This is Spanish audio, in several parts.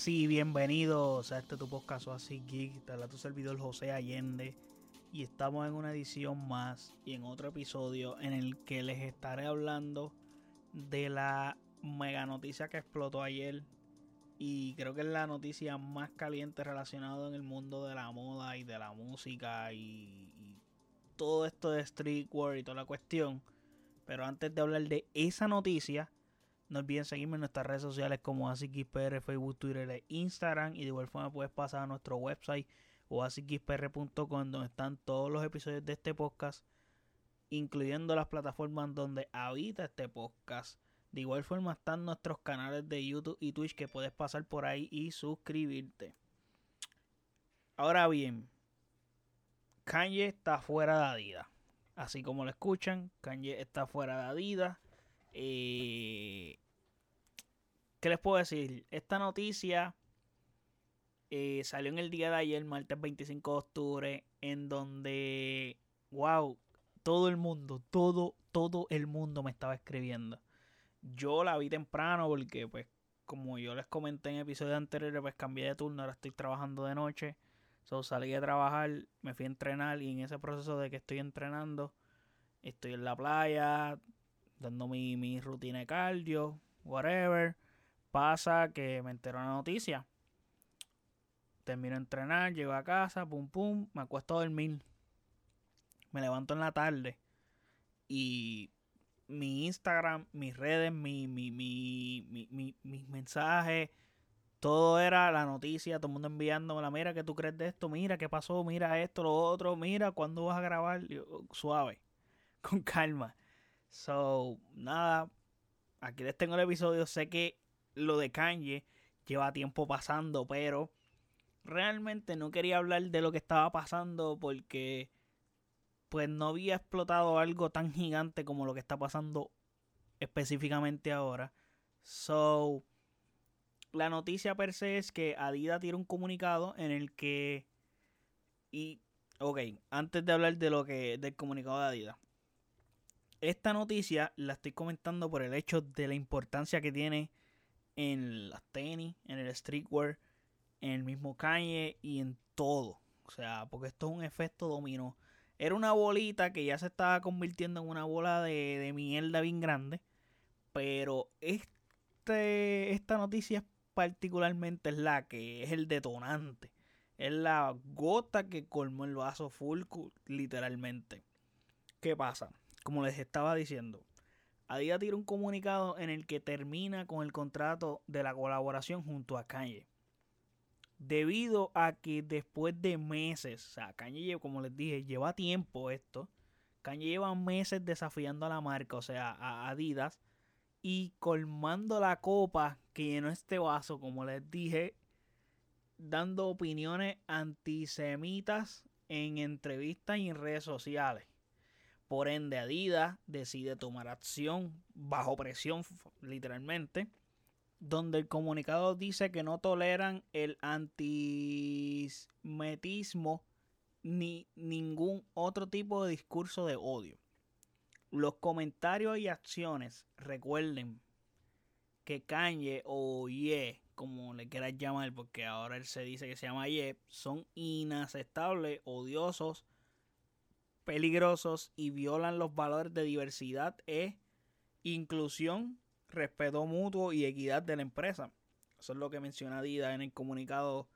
así, bienvenidos a este tu podcast así geek, te habla tu servidor José Allende. Y estamos en una edición más y en otro episodio en el que les estaré hablando de la mega noticia que explotó ayer. Y creo que es la noticia más caliente relacionada en el mundo de la moda y de la música y, y todo esto de streetwear y toda la cuestión. Pero antes de hablar de esa noticia, no olviden seguirme en nuestras redes sociales como AsiXPR, Facebook, Twitter e Instagram. Y de igual forma puedes pasar a nuestro website o asixpr.com donde están todos los episodios de este podcast, incluyendo las plataformas donde habita este podcast. De igual forma están nuestros canales de YouTube y Twitch que puedes pasar por ahí y suscribirte. Ahora bien, Kanye está fuera de Adidas. Así como lo escuchan, Kanye está fuera de Adidas. Eh, ¿Qué les puedo decir? Esta noticia eh, salió en el día de ayer, martes 25 de octubre, en donde, wow, todo el mundo, todo, todo el mundo me estaba escribiendo. Yo la vi temprano porque, pues, como yo les comenté en episodios anteriores, pues cambié de turno, ahora estoy trabajando de noche. So, salí a trabajar, me fui a entrenar y en ese proceso de que estoy entrenando, estoy en la playa, dando mi, mi rutina de cardio, whatever. Pasa que me entero la noticia. Termino de entrenar, llego a casa, pum pum, me acuesto a dormir. Me levanto en la tarde. Y mi Instagram, mis redes, mi, mi, mi, mi, mis mensajes, todo era la noticia, todo el mundo enviándome la mira, ¿qué tú crees de esto? Mira, ¿qué pasó? Mira esto, lo otro, mira, ¿cuándo vas a grabar? suave, con calma. So, nada, aquí les tengo el episodio. Sé que lo de Kanye lleva tiempo pasando, pero realmente no quería hablar de lo que estaba pasando porque pues no había explotado algo tan gigante como lo que está pasando específicamente ahora. So, la noticia per se es que Adidas tiene un comunicado en el que y ok, antes de hablar de lo que del comunicado de Adidas. Esta noticia la estoy comentando por el hecho de la importancia que tiene en las tenis, en el streetwear, en el mismo Kanye y en todo. O sea, porque esto es un efecto dominó. Era una bolita que ya se estaba convirtiendo en una bola de, de mierda bien grande. Pero este, esta noticia particularmente es la que es el detonante. Es la gota que colmó el vaso full, literalmente. ¿Qué pasa? Como les estaba diciendo, Adidas tira un comunicado en el que termina con el contrato de la colaboración junto a Kanye. Debido a que después de meses, o sea, Kanye, como les dije, lleva tiempo esto. Kanye lleva meses desafiando a la marca, o sea, a Adidas, y colmando la copa que llenó este vaso, como les dije, dando opiniones antisemitas en entrevistas y en redes sociales. Por ende, Adidas decide tomar acción bajo presión, literalmente, donde el comunicado dice que no toleran el antisemitismo ni ningún otro tipo de discurso de odio. Los comentarios y acciones, recuerden que Kanye o Ye, como le quieras llamar, porque ahora él se dice que se llama Ye, son inaceptables, odiosos, peligrosos y violan los valores de diversidad e inclusión, respeto mutuo y equidad de la empresa. Eso es lo que menciona Adidas en el comunicado.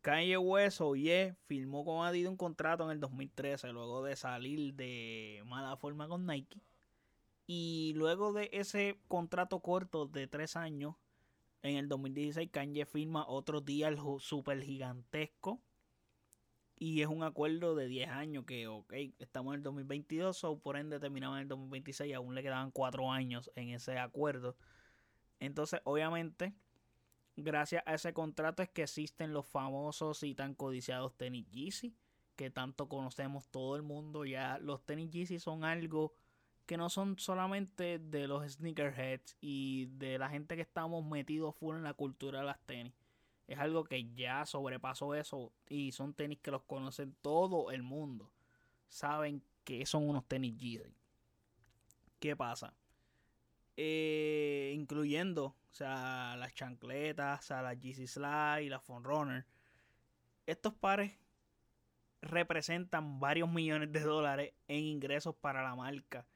Kanye West o Ye firmó con Adidas un contrato en el 2013 luego de salir de mala forma con Nike. Y luego de ese contrato corto de tres años, en el 2016 Kanye firma otro día super gigantesco y es un acuerdo de 10 años que, ok, estamos en el 2022, o por ende terminamos en el 2026 y aún le quedaban 4 años en ese acuerdo. Entonces, obviamente, gracias a ese contrato es que existen los famosos y tan codiciados tenis Yeezy, que tanto conocemos todo el mundo. Ya los tenis Yeezy son algo que no son solamente de los sneakerheads y de la gente que estamos metidos full en la cultura de las tenis es algo que ya sobrepasó eso y son tenis que los conocen todo el mundo. Saben que son unos tenis Yeezy. ¿Qué pasa? Eh, incluyendo o sea, las chancletas, o sea, las GC Slide, las Runner. Estos pares representan varios millones de dólares en ingresos para la marca.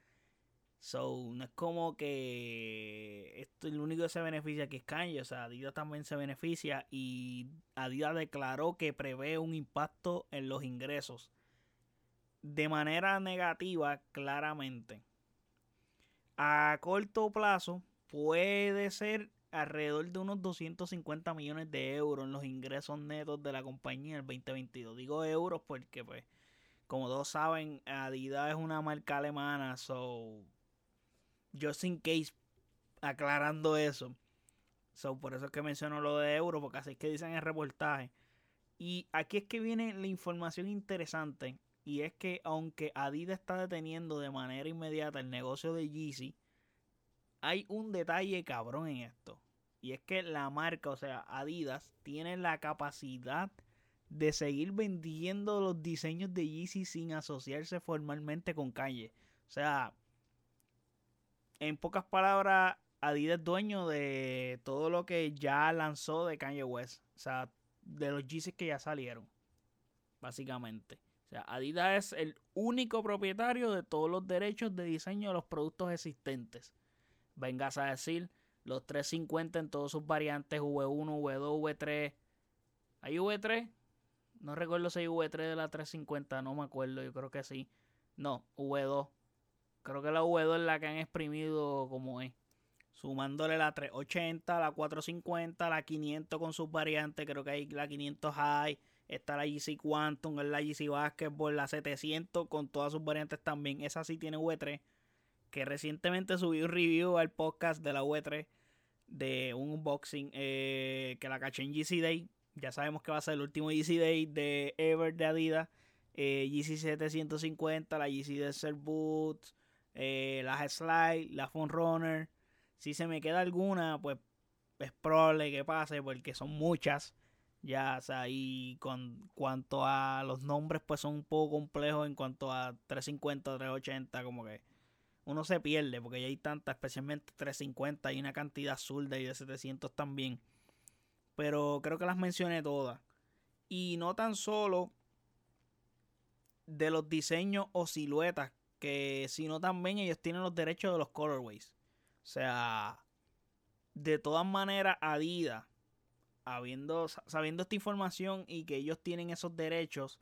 So, no es como que esto es lo único que se beneficia que es Kanye. O sea, Adidas también se beneficia y Adidas declaró que prevé un impacto en los ingresos. De manera negativa, claramente. A corto plazo puede ser alrededor de unos 250 millones de euros en los ingresos netos de la compañía en el 2022. Digo euros porque, pues, como todos saben, Adidas es una marca alemana, so just in case, aclarando eso. So, por eso es que menciono lo de euro, porque así es que dicen el reportaje. Y aquí es que viene la información interesante. Y es que aunque Adidas está deteniendo de manera inmediata el negocio de Yeezy, hay un detalle cabrón en esto. Y es que la marca, o sea, Adidas, tiene la capacidad de seguir vendiendo los diseños de Yeezy sin asociarse formalmente con Calle. O sea, en pocas palabras, Adidas es dueño de todo lo que ya lanzó de Kanye West. O sea, de los Yeezys que ya salieron. Básicamente. O sea, Adidas es el único propietario de todos los derechos de diseño de los productos existentes. Vengas a decir, los 350 en todas sus variantes, V1, V2, V3. ¿Hay V3? No recuerdo si hay V3 de la 350, no me acuerdo, yo creo que sí. No, V2. Creo que la V2 es la que han exprimido como es. Sumándole la 380, la 450, la 500 con sus variantes. Creo que hay la 500 High. Está la GC Quantum, la GC Basketball, la 700 con todas sus variantes también. Esa sí tiene V3. Que recientemente subí un review al podcast de la V3 de un unboxing eh, que la caché en GC Day. Ya sabemos que va a ser el último GC Day de Ever de Adidas. Eh, GC 750, la GC Desert Boots, eh, las slide, la phone runner. Si se me queda alguna, pues es probable que pase porque son muchas. Ya, o sea, y con cuanto a los nombres, pues son un poco complejos en cuanto a 350, 380, como que uno se pierde porque ya hay tantas, especialmente 350, hay una cantidad zurda y de 700 también. Pero creo que las mencioné todas. Y no tan solo de los diseños o siluetas que sino también ellos tienen los derechos de los colorways. O sea, de todas maneras, Adidas, habiendo, sabiendo esta información y que ellos tienen esos derechos,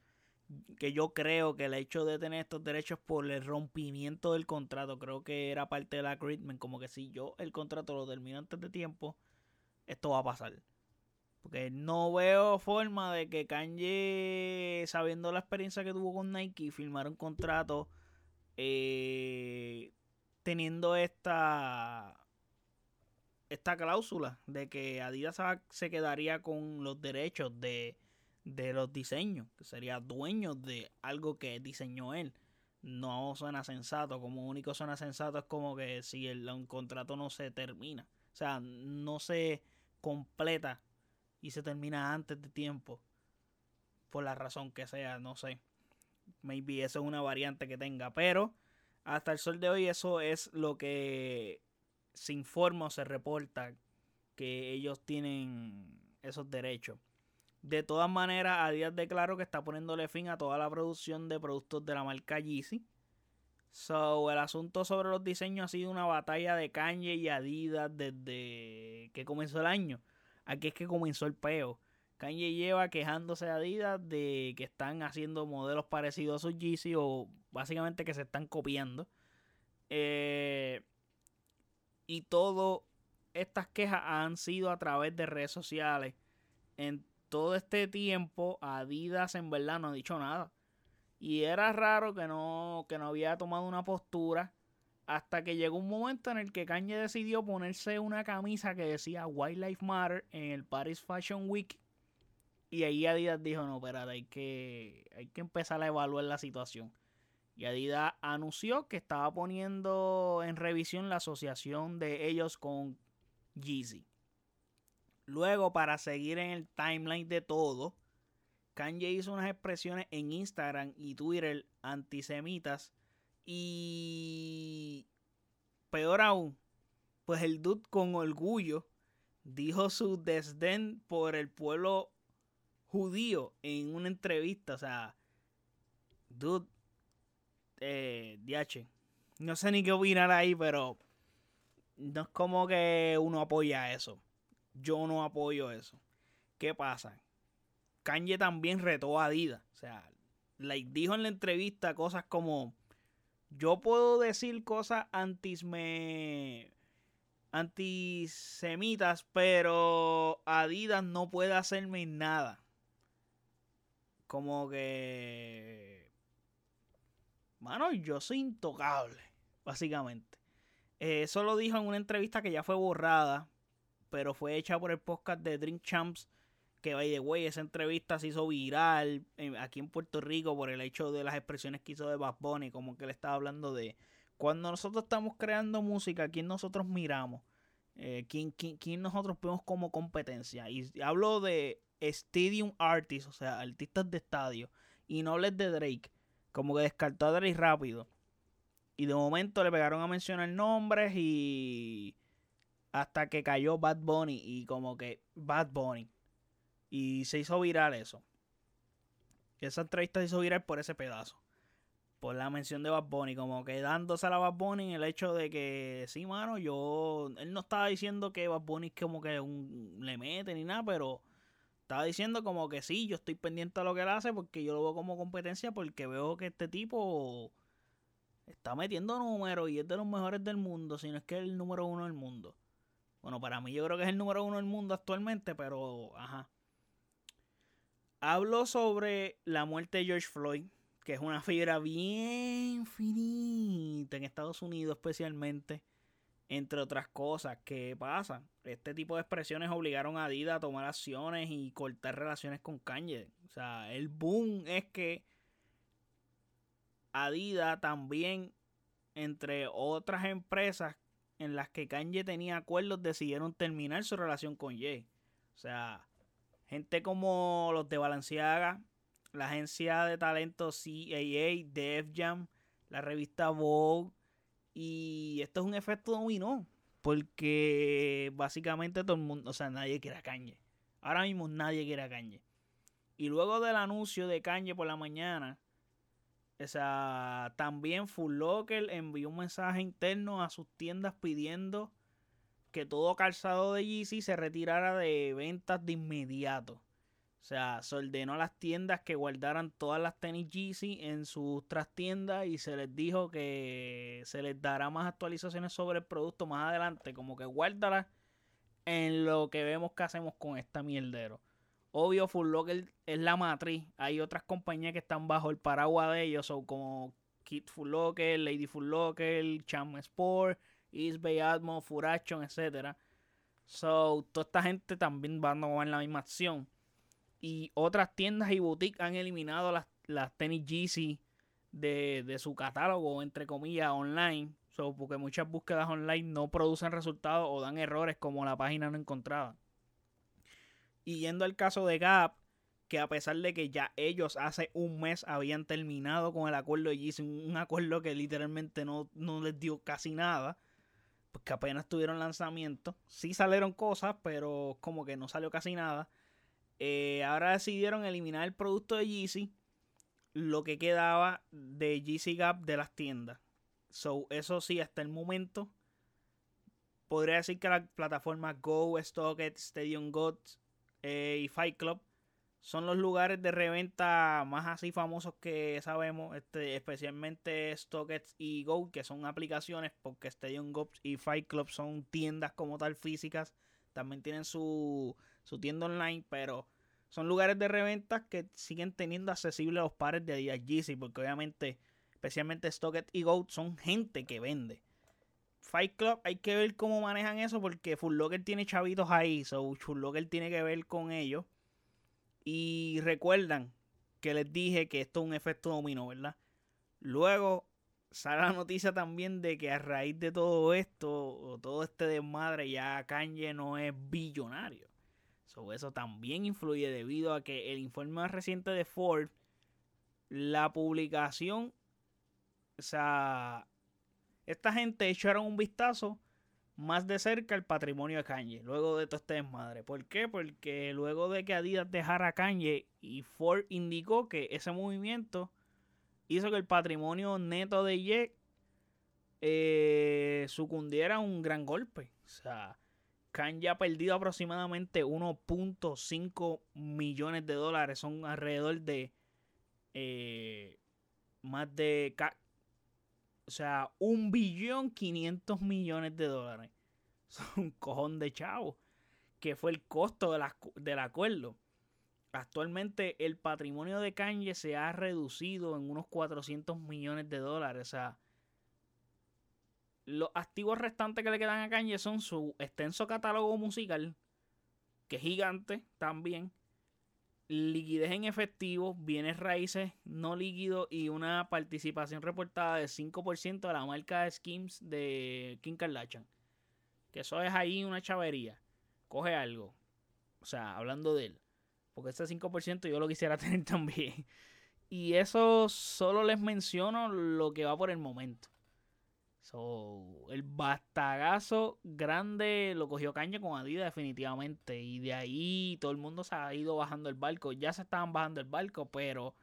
que yo creo que el hecho de tener estos derechos por el rompimiento del contrato, creo que era parte de la agreement, como que si yo el contrato lo termino antes de tiempo, esto va a pasar. Porque no veo forma de que Kanye, sabiendo la experiencia que tuvo con Nike, firmara un contrato eh, teniendo esta esta cláusula de que Adidas se quedaría con los derechos de, de los diseños, que sería dueño de algo que diseñó él. No suena sensato, como único suena sensato es como que si el, un contrato no se termina, o sea, no se completa y se termina antes de tiempo, por la razón que sea, no sé. Maybe eso es una variante que tenga. Pero hasta el sol de hoy eso es lo que se informa o se reporta que ellos tienen esos derechos. De todas maneras, a días declaró que está poniéndole fin a toda la producción de productos de la marca Yeezy. So, el asunto sobre los diseños ha sido una batalla de Kanye y Adidas desde que comenzó el año. Aquí es que comenzó el peo. Kanye lleva quejándose de Adidas de que están haciendo modelos parecidos a sus Yeezy o básicamente que se están copiando. Eh, y todo estas quejas han sido a través de redes sociales. En todo este tiempo Adidas en verdad no ha dicho nada. Y era raro que no, que no había tomado una postura hasta que llegó un momento en el que Kanye decidió ponerse una camisa que decía Wildlife Matter en el Paris Fashion Week y ahí Adidas dijo, no, espérate, hay que, hay que empezar a evaluar la situación. Y Adidas anunció que estaba poniendo en revisión la asociación de ellos con Yeezy. Luego, para seguir en el timeline de todo, Kanye hizo unas expresiones en Instagram y Twitter antisemitas. Y peor aún, pues el dude con orgullo dijo su desdén por el pueblo judío en una entrevista. O sea, dude, eh, DH. No sé ni qué opinar ahí, pero no es como que uno apoya eso. Yo no apoyo eso. ¿Qué pasa? Kanye también retó a Adidas. O sea, dijo en la entrevista cosas como: Yo puedo decir cosas antisme antisemitas, pero Adidas no puede hacerme nada. Como que. Mano, yo soy intocable, básicamente. Eh, eso lo dijo en una entrevista que ya fue borrada, pero fue hecha por el podcast de Drink Champs. Que, by the way, esa entrevista se hizo viral aquí en Puerto Rico por el hecho de las expresiones que hizo de Bad Bunny, como que le estaba hablando de cuando nosotros estamos creando música, ¿quién nosotros miramos? Eh, ¿quién, quién, nosotros vemos como competencia? Y hablo de Stadium Artists, o sea, artistas de estadio, y no les de Drake. Como que descartó a Drake rápido. Y de momento le pegaron a mencionar nombres y. Hasta que cayó Bad Bunny. Y como que Bad Bunny. Y se hizo viral eso. Esa entrevista se hizo viral por ese pedazo por la mención de Bad Bunny, como que dándose a la Bad Bunny en el hecho de que, sí, mano, yo, él no estaba diciendo que Bad Bunny como que un, le mete ni nada, pero estaba diciendo como que sí, yo estoy pendiente a lo que él hace porque yo lo veo como competencia porque veo que este tipo está metiendo números y es de los mejores del mundo, si no es que es el número uno del mundo. Bueno, para mí yo creo que es el número uno del mundo actualmente, pero, ajá. Hablo sobre la muerte de George Floyd que es una fibra bien finita en Estados Unidos especialmente, entre otras cosas que pasan. Este tipo de expresiones obligaron a Adidas a tomar acciones y cortar relaciones con Kanye. O sea, el boom es que Adidas también, entre otras empresas en las que Kanye tenía acuerdos, decidieron terminar su relación con Ye. O sea, gente como los de Balenciaga, la agencia de talento CAA, Def Jam, la revista Vogue. Y esto es un efecto dominó. Porque básicamente todo el mundo, o sea, nadie quiere a Kanye. Ahora mismo nadie quiere a Kanye. Y luego del anuncio de Kanye por la mañana, o sea, también Full Locker envió un mensaje interno a sus tiendas pidiendo que todo calzado de Yeezy se retirara de ventas de inmediato. O sea, se ordenó a las tiendas que guardaran todas las tenis Yeezy en sus trastiendas y se les dijo que se les dará más actualizaciones sobre el producto más adelante. Como que guárdalas en lo que vemos que hacemos con esta mierdero. Obvio, Full Locker es la matriz. Hay otras compañías que están bajo el paraguas de ellos, son como Kid Full Locker, Lady Full Locker, Cham Sport, East Bay Atmo, Furachon, etc. So, toda esta gente también va a tomar la misma acción. Y otras tiendas y boutiques han eliminado las, las tenis Yeezy de, su catálogo, entre comillas, online. So, porque muchas búsquedas online no producen resultados o dan errores como la página no encontraba. Y yendo al caso de Gap, que a pesar de que ya ellos hace un mes habían terminado con el acuerdo de Yeezy, un acuerdo que literalmente no, no les dio casi nada, porque apenas tuvieron lanzamiento. Sí salieron cosas, pero como que no salió casi nada. Eh, ahora decidieron eliminar el producto de Yeezy, lo que quedaba de Yeezy Gap de las tiendas. So, eso sí, hasta el momento, podría decir que las plataformas Go, StockX, Stadium Gods eh, y Fight Club son los lugares de reventa más así famosos que sabemos, este, especialmente StockX y Go, que son aplicaciones, porque Stadium Gods y Fight Club son tiendas como tal físicas. También tienen su su tienda online, pero son lugares de reventa que siguen teniendo accesibles los pares de Adidas Yeezy, porque obviamente, especialmente Stocket y Goat son gente que vende. Fight Club hay que ver cómo manejan eso porque Full Locker tiene chavitos ahí, so Full Locker tiene que ver con ellos. Y recuerdan que les dije que esto es un efecto dominó, ¿verdad? Luego sale la noticia también de que a raíz de todo esto, o todo este desmadre, ya Kanye no es billonario eso también influye debido a que el informe más reciente de Ford, la publicación, o sea, esta gente echaron un vistazo más de cerca el patrimonio de Kanye, luego de todo este desmadre. ¿Por qué? Porque luego de que Adidas dejara a Kanye y Ford indicó que ese movimiento hizo que el patrimonio neto de Ye eh, sucundiera un gran golpe. O sea, Kanye ha perdido aproximadamente 1.5 millones de dólares. Son alrededor de eh, más de o sea, un billón 500 millones de dólares. Son un cojón de chavo. Que fue el costo del acuerdo. Actualmente el patrimonio de Kanye se ha reducido en unos 400 millones de dólares. O sea, los activos restantes que le quedan a Kanye son su extenso catálogo musical, que es gigante también, liquidez en efectivo, bienes raíces no líquidos y una participación reportada de 5% de la marca de Skims de Kim Kardashian. Que eso es ahí una chavería. Coge algo. O sea, hablando de él. Porque ese 5% yo lo quisiera tener también. Y eso solo les menciono lo que va por el momento. So, el bastagazo grande lo cogió Caña con Adidas definitivamente. Y de ahí todo el mundo se ha ido bajando el barco. Ya se estaban bajando el barco, pero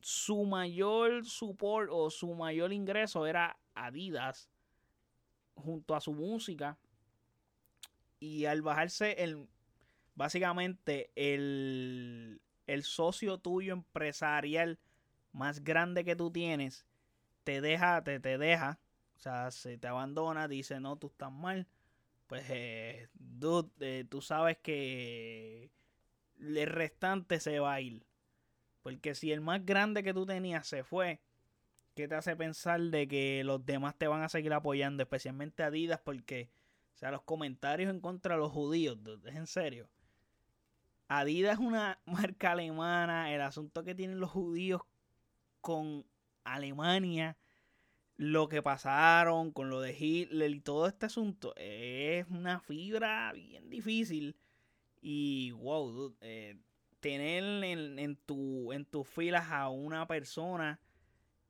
su mayor support o su mayor ingreso era Adidas junto a su música. Y al bajarse el básicamente el, el socio tuyo empresarial más grande que tú tienes te deja, te, te deja o sea, se te abandona, dice, no, tú estás mal. Pues, eh, eh, tú sabes que el restante se va a ir. Porque si el más grande que tú tenías se fue, ¿qué te hace pensar de que los demás te van a seguir apoyando? Especialmente Adidas, porque, o sea, los comentarios en contra de los judíos, es en serio. Adidas es una marca alemana. El asunto que tienen los judíos con Alemania lo que pasaron con lo de Hitler y todo este asunto es una fibra bien difícil. Y wow, eh, tener en, en, tu, en tus filas a una persona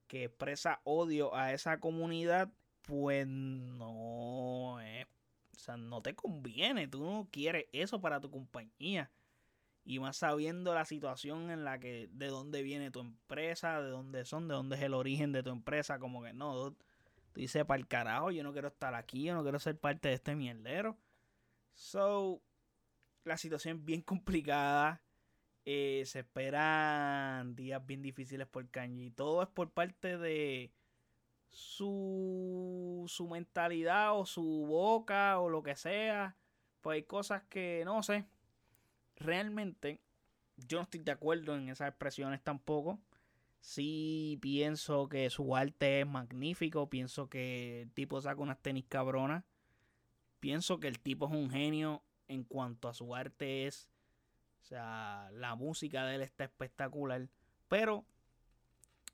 que expresa odio a esa comunidad, pues no o sea, no te conviene. Tú no quieres eso para tu compañía. Y más sabiendo la situación en la que, de dónde viene tu empresa, de dónde son, de dónde es el origen de tu empresa, como que no, tú dices, para el carajo, yo no quiero estar aquí, yo no quiero ser parte de este mierdero. So, la situación es bien complicada. Eh, se esperan días bien difíciles por Kanye. Y todo es por parte de su, su mentalidad o su boca o lo que sea. Pues hay cosas que no sé realmente yo no estoy de acuerdo en esas expresiones tampoco. Sí pienso que su arte es magnífico, pienso que el tipo saca unas tenis cabronas. Pienso que el tipo es un genio en cuanto a su arte es. O sea, la música de él está espectacular. Pero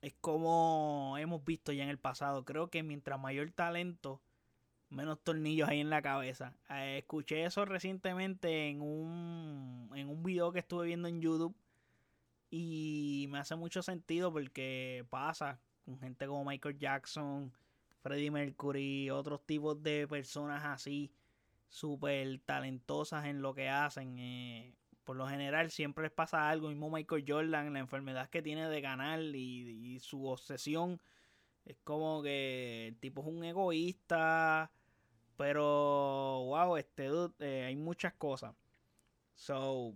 es como hemos visto ya en el pasado. Creo que mientras mayor talento menos tornillos ahí en la cabeza. Eh, escuché eso recientemente en un, en un video que estuve viendo en YouTube y me hace mucho sentido porque pasa con gente como Michael Jackson, Freddie Mercury, otros tipos de personas así, súper talentosas en lo que hacen. Eh, por lo general siempre les pasa algo, mismo Michael Jordan, la enfermedad que tiene de ganar y, y su obsesión. Es como que el tipo es un egoísta, pero, wow, este dude, eh, hay muchas cosas. So,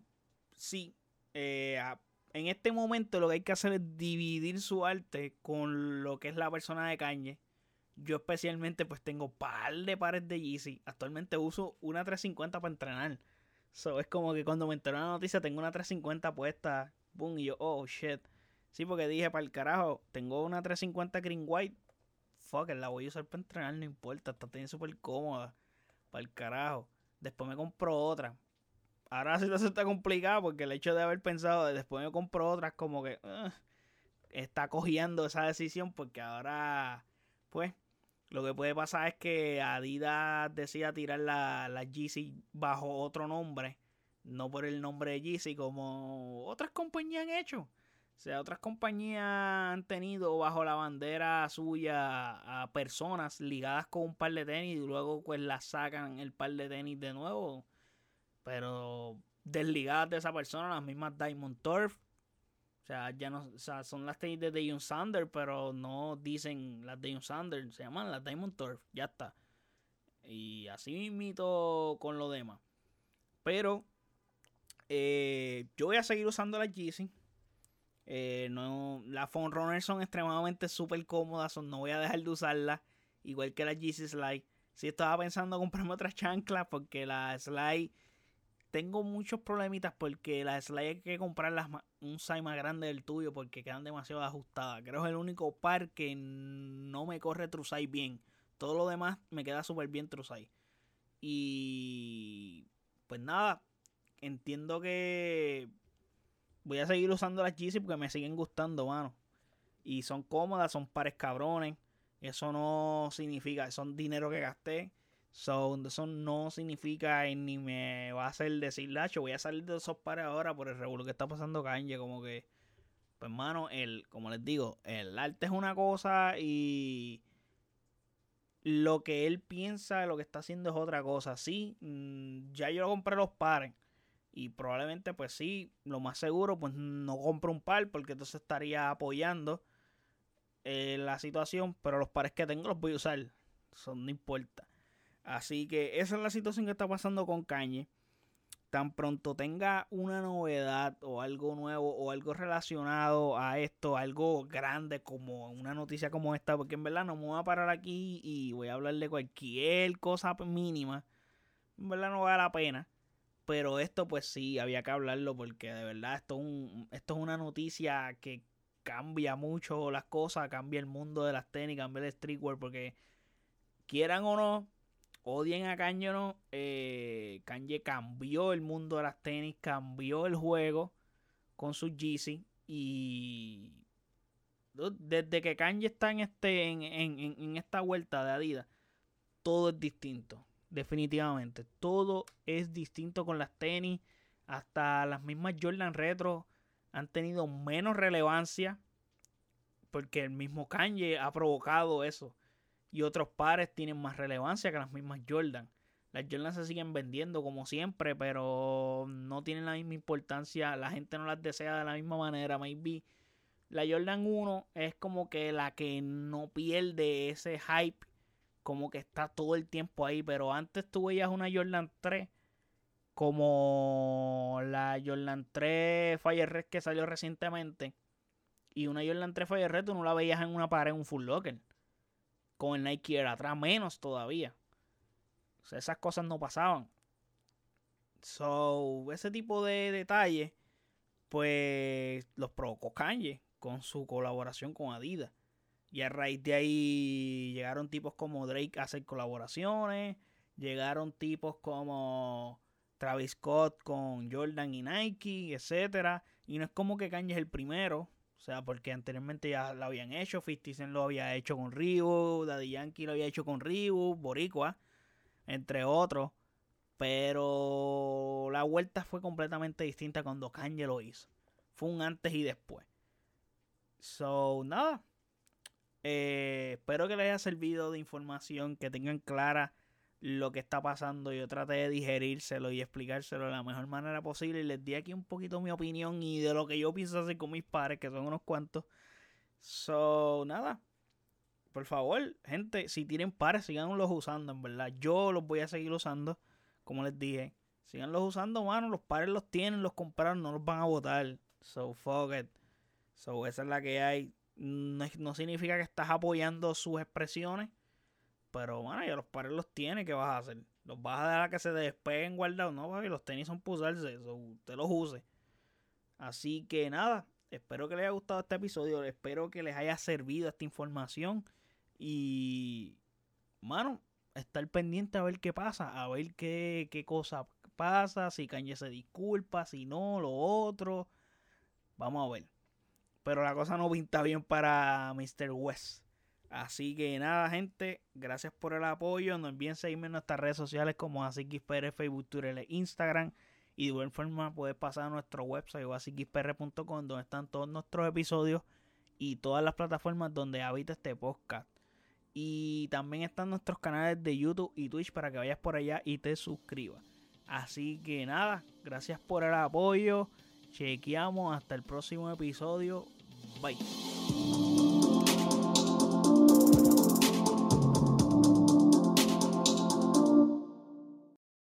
sí, eh, en este momento lo que hay que hacer es dividir su arte con lo que es la persona de cañe. Yo especialmente pues tengo par de pares de Yeezy. Actualmente uso una 350 para entrenar. So, es como que cuando me enteró la noticia tengo una 350 puesta. Boom, y yo, oh shit. Sí, porque dije, para el carajo, tengo una 350 Green White fuck, la voy a usar para entrenar, no importa, está teniendo súper cómoda. Para el carajo. Después me compro otra. Ahora la situación está complicada porque el hecho de haber pensado, después me compro otra, como que está cogiendo esa decisión porque ahora, pues, lo que puede pasar es que Adidas decida tirar la, la Yeezy bajo otro nombre, no por el nombre de Yeezy como otras compañías han hecho. O sea, otras compañías han tenido bajo la bandera suya a personas ligadas con un par de tenis y luego pues las sacan el par de tenis de nuevo. Pero desligadas de esa persona, las mismas Diamond Turf. O sea, ya no, o sea, son las tenis de Dion Sander, pero no dicen las Dion Sander, se llaman las Diamond Turf, ya está. Y así mismo con lo demás. Pero eh, yo voy a seguir usando las Yeezy. Eh, no, las Phone Runners son extremadamente súper cómodas, son, no voy a dejar de usarlas. Igual que las Yeezy Slide. Si estaba pensando comprarme otras chanclas porque la Slide tengo muchos problemitas porque las Slide hay que comprarlas un size más grande del tuyo porque quedan demasiado ajustadas. Creo que es el único par que no me corre true size bien. Todo lo demás me queda súper bien true size. Y pues nada, entiendo que voy a seguir usando las Yeezy porque me siguen gustando, mano. Y son cómodas, son pares cabrones. Eso no significa, son dinero que gasté. So, eso no significa ni me va a hacer decir, Lacho, voy a salir de esos pares ahora por el revuelo que está pasando Kanye. Como que, pues, mano, el, como les digo, el arte es una cosa y lo que él piensa, lo que está haciendo es otra cosa. Sí, mm, ya yo compré los pares y probablemente, pues sí, lo más seguro, pues no compro un par porque entonces estaría apoyando eh, la situación, pero los pares que tengo los voy a usar. Eso no importa. Así que esa es la situación que está pasando con Kanye. Tan pronto tenga una novedad o algo nuevo o algo relacionado a esto, algo grande como una noticia como esta, porque en verdad no me voy a parar aquí y voy a hablar de cualquier cosa mínima. En verdad no vale la pena. Pero esto pues sí, había que hablarlo porque de verdad esto es una noticia que cambia mucho las cosas, cambia el mundo de las tenis, cambia el streetwear porque quieran o no, odien a Kanye o no, eh, Kanye cambió el mundo de las tenis, cambió el juego con su Yeezy y desde que Kanye está en, este, en, en esta vuelta de Adidas, todo es distinto definitivamente. Todo es distinto con las tenis. Hasta las mismas Jordan Retro han tenido menos relevancia porque el mismo Kanye ha provocado eso. Y otros pares tienen más relevancia que las mismas Jordan. Las Jordan se siguen vendiendo como siempre, pero no tienen la misma importancia. La gente no las desea de la misma manera. Maybe la Jordan 1 es como que la que no pierde ese hype como que está todo el tiempo ahí. Pero antes tú veías una Jordan 3 como la Jordan 3 Fire Red que salió recientemente. Y una Jordan 3 Fire Red tú no la veías en una pared en un Full Locker. Con el Nike Air atrás menos todavía. O sea, esas cosas no pasaban. So, ese tipo de detalles, pues los provocó Kanye con su colaboración con Adidas. Y a raíz de ahí llegaron tipos como Drake a hacer colaboraciones. Llegaron tipos como Travis Scott con Jordan y Nike, etcétera. Y no es como que Kanye es el primero. O sea, porque anteriormente ya lo habían hecho. 50 Cent lo había hecho con Reebok. Daddy Yankee lo había hecho con Reebok. Boricua. Entre otros. Pero la vuelta fue completamente distinta cuando Kanye lo hizo. Fue un antes y después. So, nada. Eh, espero que les haya servido de información, que tengan clara lo que está pasando. Yo traté de digerírselo y explicárselo de la mejor manera posible. Y les di aquí un poquito mi opinión y de lo que yo pienso hacer con mis padres, que son unos cuantos. So, nada. Por favor, gente, si tienen pares, síganlos usando, en verdad. Yo los voy a seguir usando, como les dije. Síganlos usando, mano. Los pares los tienen, los compraron, no los van a votar. So, fuck it. So, esa es la que hay no, significa que estás apoyando sus expresiones. Pero bueno, ya los pares los tiene, ¿qué vas a hacer? ¿Los vas a dejar que se despeguen guardados? No, porque los tenis son para usarse, usted los use. Así que nada, espero que les haya gustado este episodio, espero que les haya servido esta información. Y, mano, estar pendiente a ver qué pasa, a ver qué, qué cosa pasa, si Kanye se disculpa, si no, lo otro. Vamos a ver. Pero la cosa no pinta bien para Mr. West. Así que nada, gente. Gracias por el apoyo. No olviden seguirme en nuestras redes sociales como Pérez, Facebook, Twitter e Instagram. Y de igual forma puedes pasar a nuestro website basicisPR.com donde están todos nuestros episodios y todas las plataformas donde habita este podcast. Y también están nuestros canales de YouTube y Twitch para que vayas por allá y te suscribas. Así que nada, gracias por el apoyo. Chequeamos hasta el próximo episodio. Bye.